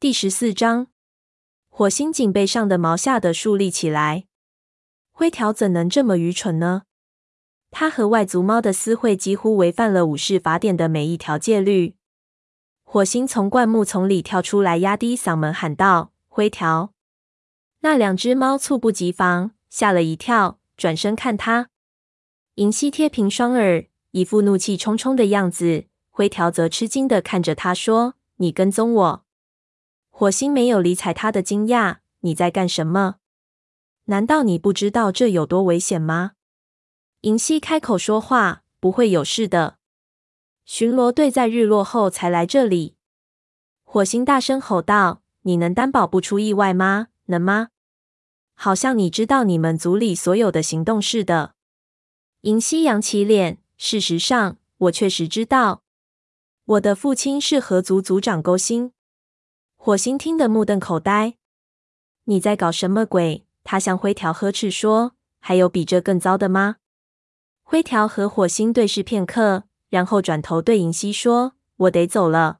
第十四章，火星颈背上的毛吓得竖立起来。灰条怎能这么愚蠢呢？他和外族猫的私会几乎违反了武士法典的每一条戒律。火星从灌木丛里跳出来，压低嗓门喊道：“灰条！”那两只猫猝不及防，吓了一跳，转身看他。银溪贴平双耳，一副怒气冲冲的样子。灰条则吃惊地看着他说：“你跟踪我？”火星没有理睬他的惊讶。“你在干什么？难道你不知道这有多危险吗？”银溪开口说话：“不会有事的。”巡逻队在日落后才来这里。火星大声吼道：“你能担保不出意外吗？能吗？好像你知道你们组里所有的行动似的。”银溪扬起脸：“事实上，我确实知道。我的父亲是河族族长勾星。”火星听得目瞪口呆：“你在搞什么鬼？”他向灰条呵斥说：“还有比这更糟的吗？”灰条和火星对视片刻。然后转头对银溪说：“我得走了。”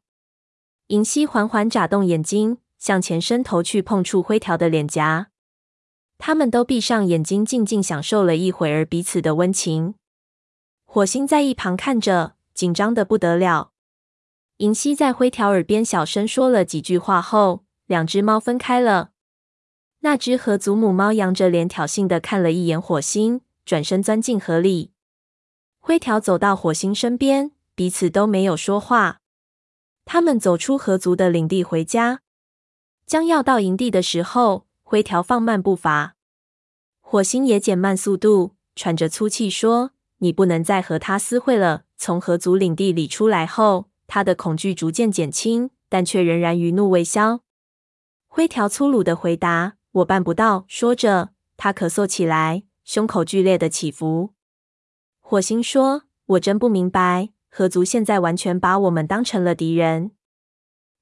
银溪缓缓眨动眼睛，向前伸头去碰触灰条的脸颊。他们都闭上眼睛，静静享受了一会儿彼此的温情。火星在一旁看着，紧张的不得了。银溪在灰条耳边小声说了几句话后，两只猫分开了。那只和祖母猫扬着脸挑衅的看了一眼火星，转身钻进河里。灰条走到火星身边，彼此都没有说话。他们走出河族的领地回家，将要到营地的时候，灰条放慢步伐，火星也减慢速度，喘着粗气说：“你不能再和他私会了。”从河族领地里出来后，他的恐惧逐渐减轻，但却仍然余怒未消。灰条粗鲁的回答：“我办不到。”说着，他咳嗽起来，胸口剧烈的起伏。火星说：“我真不明白，河族现在完全把我们当成了敌人。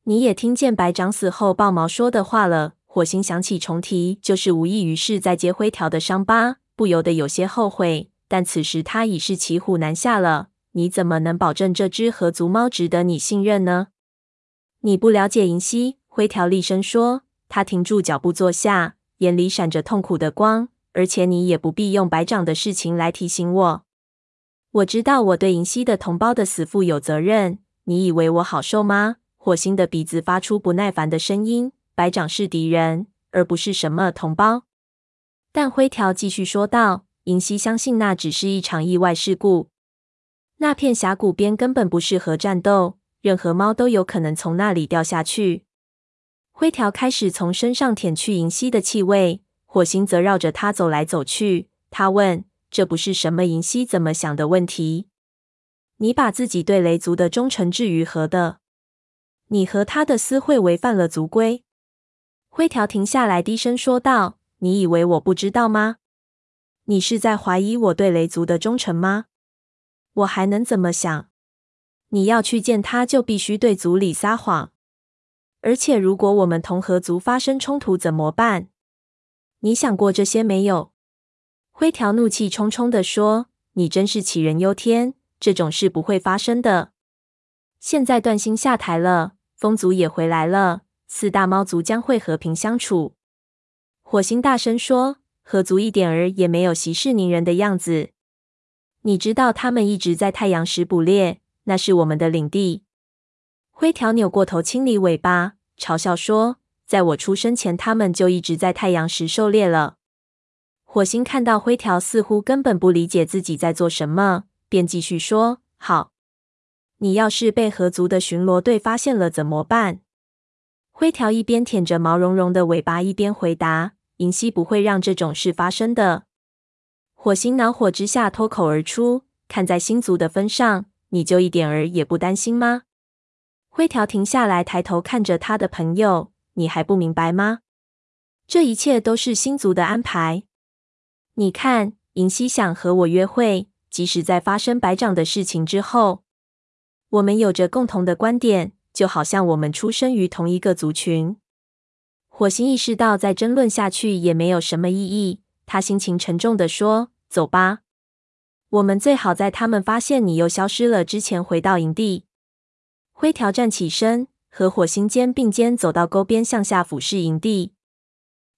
你也听见白长死后豹毛说的话了。”火星想起重提就是无异于是在揭灰条的伤疤，不由得有些后悔。但此时他已是骑虎难下了。你怎么能保证这只合族猫值得你信任呢？你不了解银溪。灰条厉声说。他停住脚步坐下，眼里闪着痛苦的光。而且你也不必用白长的事情来提醒我。我知道我对银溪的同胞的死负有责任。你以为我好受吗？火星的鼻子发出不耐烦的声音。白长是敌人，而不是什么同胞。但灰条继续说道：“银溪相信那只是一场意外事故。那片峡谷边根本不适合战斗，任何猫都有可能从那里掉下去。”灰条开始从身上舔去银溪的气味，火星则绕着他走来走去。他问。这不是什么银溪怎么想的问题。你把自己对雷族的忠诚置于何的？你和他的私会违反了族规。灰条停下来，低声说道：“你以为我不知道吗？你是在怀疑我对雷族的忠诚吗？我还能怎么想？你要去见他，就必须对族里撒谎。而且，如果我们同河族发生冲突，怎么办？你想过这些没有？”灰条怒气冲冲地说：“你真是杞人忧天，这种事不会发生的。现在断星下台了，风族也回来了，四大猫族将会和平相处。”火星大声说：“河族一点儿也没有息事宁人的样子。你知道他们一直在太阳石捕猎，那是我们的领地。”灰条扭过头清理尾巴，嘲笑说：“在我出生前，他们就一直在太阳石狩猎了。”火星看到灰条似乎根本不理解自己在做什么，便继续说：“好，你要是被河族的巡逻队发现了怎么办？”灰条一边舔着毛茸茸的尾巴，一边回答：“银溪不会让这种事发生的。”火星恼火之下脱口而出：“看在星族的分上，你就一点儿也不担心吗？”灰条停下来，抬头看着他的朋友：“你还不明白吗？这一切都是星族的安排。”你看，银溪想和我约会，即使在发生白长的事情之后，我们有着共同的观点，就好像我们出生于同一个族群。火星意识到再争论下去也没有什么意义，他心情沉重地说：“走吧，我们最好在他们发现你又消失了之前回到营地。”灰条站起身，和火星肩并肩走到沟边，向下俯视营地。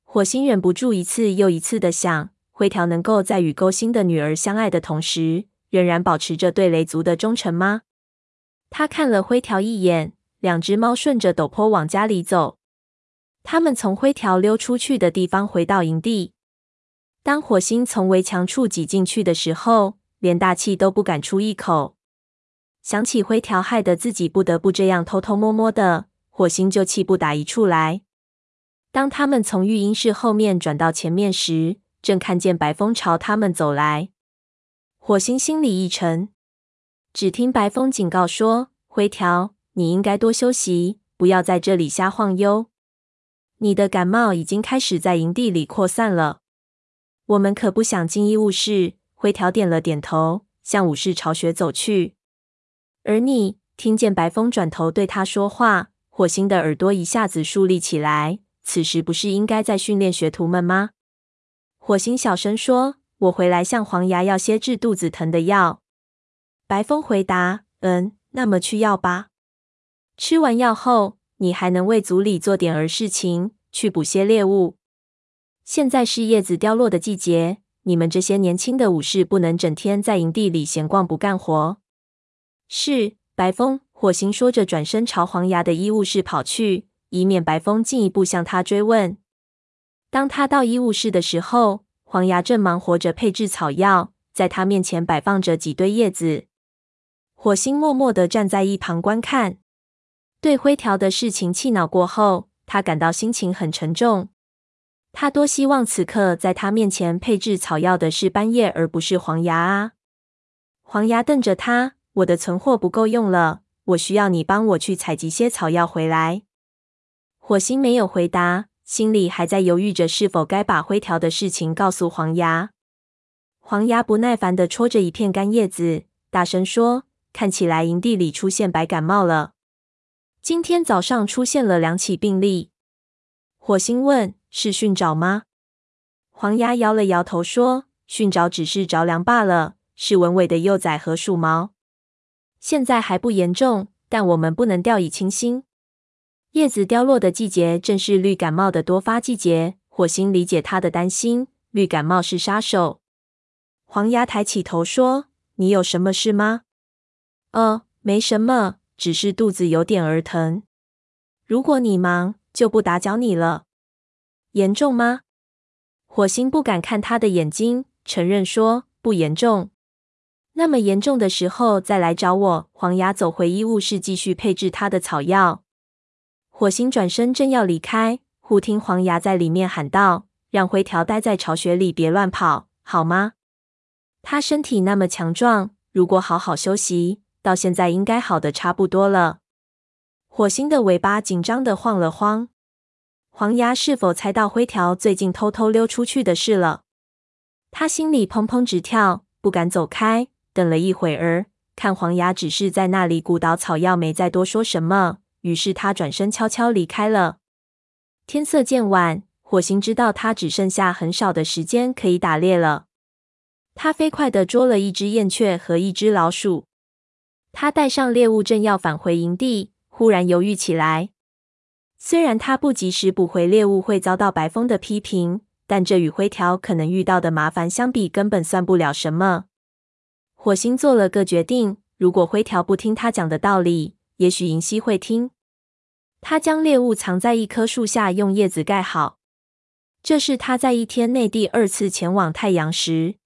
火星忍不住一次又一次的想：灰条能够在与沟星的女儿相爱的同时，仍然保持着对雷族的忠诚吗？他看了灰条一眼，两只猫顺着陡坡往家里走。他们从灰条溜出去的地方回到营地。当火星从围墙处挤进去的时候，连大气都不敢出一口。想起灰条害得自己不得不这样偷偷摸摸的，火星就气不打一处来。当他们从育婴室后面转到前面时，正看见白风朝他们走来。火星心里一沉，只听白风警告说：“灰条，你应该多休息，不要在这里瞎晃悠。你的感冒已经开始在营地里扩散了。我们可不想进医务室。”灰条点了点头，向武士巢穴走去。而你听见白风转头对他说话，火星的耳朵一下子竖立起来。此时不是应该在训练学徒们吗？火星小声说：“我回来向黄牙要些治肚子疼的药。”白风回答：“嗯，那么去要吧。吃完药后，你还能为族里做点儿事情，去捕些猎物。现在是叶子凋落的季节，你们这些年轻的武士不能整天在营地里闲逛不干活。”是，白风。火星说着，转身朝黄牙的医务室跑去。以免白风进一步向他追问。当他到医务室的时候，黄牙正忙活着配置草药，在他面前摆放着几堆叶子。火星默默的站在一旁观看。对灰条的事情气恼过后，他感到心情很沉重。他多希望此刻在他面前配置草药的是斑叶，而不是黄牙啊！黄牙瞪着他：“我的存货不够用了，我需要你帮我去采集些草药回来。”火星没有回答，心里还在犹豫着是否该把灰条的事情告诉黄牙。黄牙不耐烦地戳着一片干叶子，大声说：“看起来营地里出现白感冒了。今天早上出现了两起病例。”火星问：“是训爪吗？”黄牙摇了摇头说：“训爪只是着凉罢了，是文尾的幼崽和鼠毛。现在还不严重，但我们不能掉以轻心。”叶子凋落的季节正是绿感冒的多发季节。火星理解他的担心，绿感冒是杀手。黄牙抬起头说：“你有什么事吗？”“哦，没什么，只是肚子有点儿疼。如果你忙，就不打搅你了。”“严重吗？”火星不敢看他的眼睛，承认说：“不严重。”“那么严重的时候再来找我。”黄牙走回医务室，继续配制他的草药。火星转身正要离开，忽听黄牙在里面喊道：“让灰条待在巢穴里，别乱跑，好吗？他身体那么强壮，如果好好休息，到现在应该好的差不多了。”火星的尾巴紧张的晃了晃。黄牙是否猜到灰条最近偷偷溜出去的事了？他心里砰砰直跳，不敢走开。等了一会儿，看黄牙只是在那里鼓捣草药，没再多说什么。于是他转身悄悄离开了。天色渐晚，火星知道他只剩下很少的时间可以打猎了。他飞快地捉了一只燕雀和一只老鼠。他带上猎物，正要返回营地，忽然犹豫起来。虽然他不及时捕回猎物会遭到白风的批评，但这与灰条可能遇到的麻烦相比，根本算不了什么。火星做了个决定：如果灰条不听他讲的道理，也许银溪会听。他将猎物藏在一棵树下，用叶子盖好。这是他在一天内第二次前往太阳时。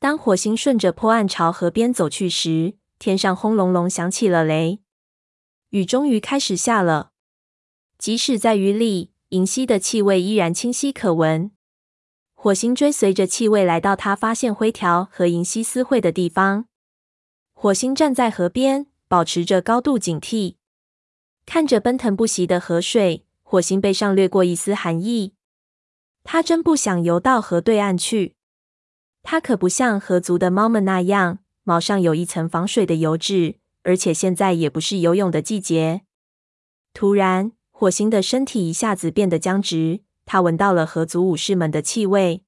当火星顺着坡岸朝河边走去时，天上轰隆隆响起了雷，雨终于开始下了。即使在雨里，银溪的气味依然清晰可闻。火星追随着气味来到他发现灰条和银溪私会的地方。火星站在河边。保持着高度警惕，看着奔腾不息的河水，火星背上掠过一丝寒意。他真不想游到河对岸去。他可不像河族的猫们那样，毛上有一层防水的油脂，而且现在也不是游泳的季节。突然，火星的身体一下子变得僵直。他闻到了河族武士们的气味。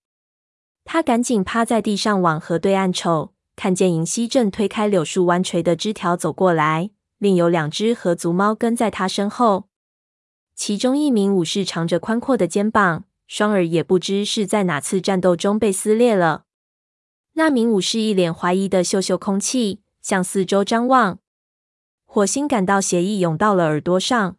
他赶紧趴在地上往河对岸瞅。看见银溪正推开柳树弯垂的枝条走过来，另有两只河族猫跟在他身后。其中一名武士长着宽阔的肩膀，双耳也不知是在哪次战斗中被撕裂了。那名武士一脸怀疑的嗅嗅空气，向四周张望。火星感到血液涌到了耳朵上。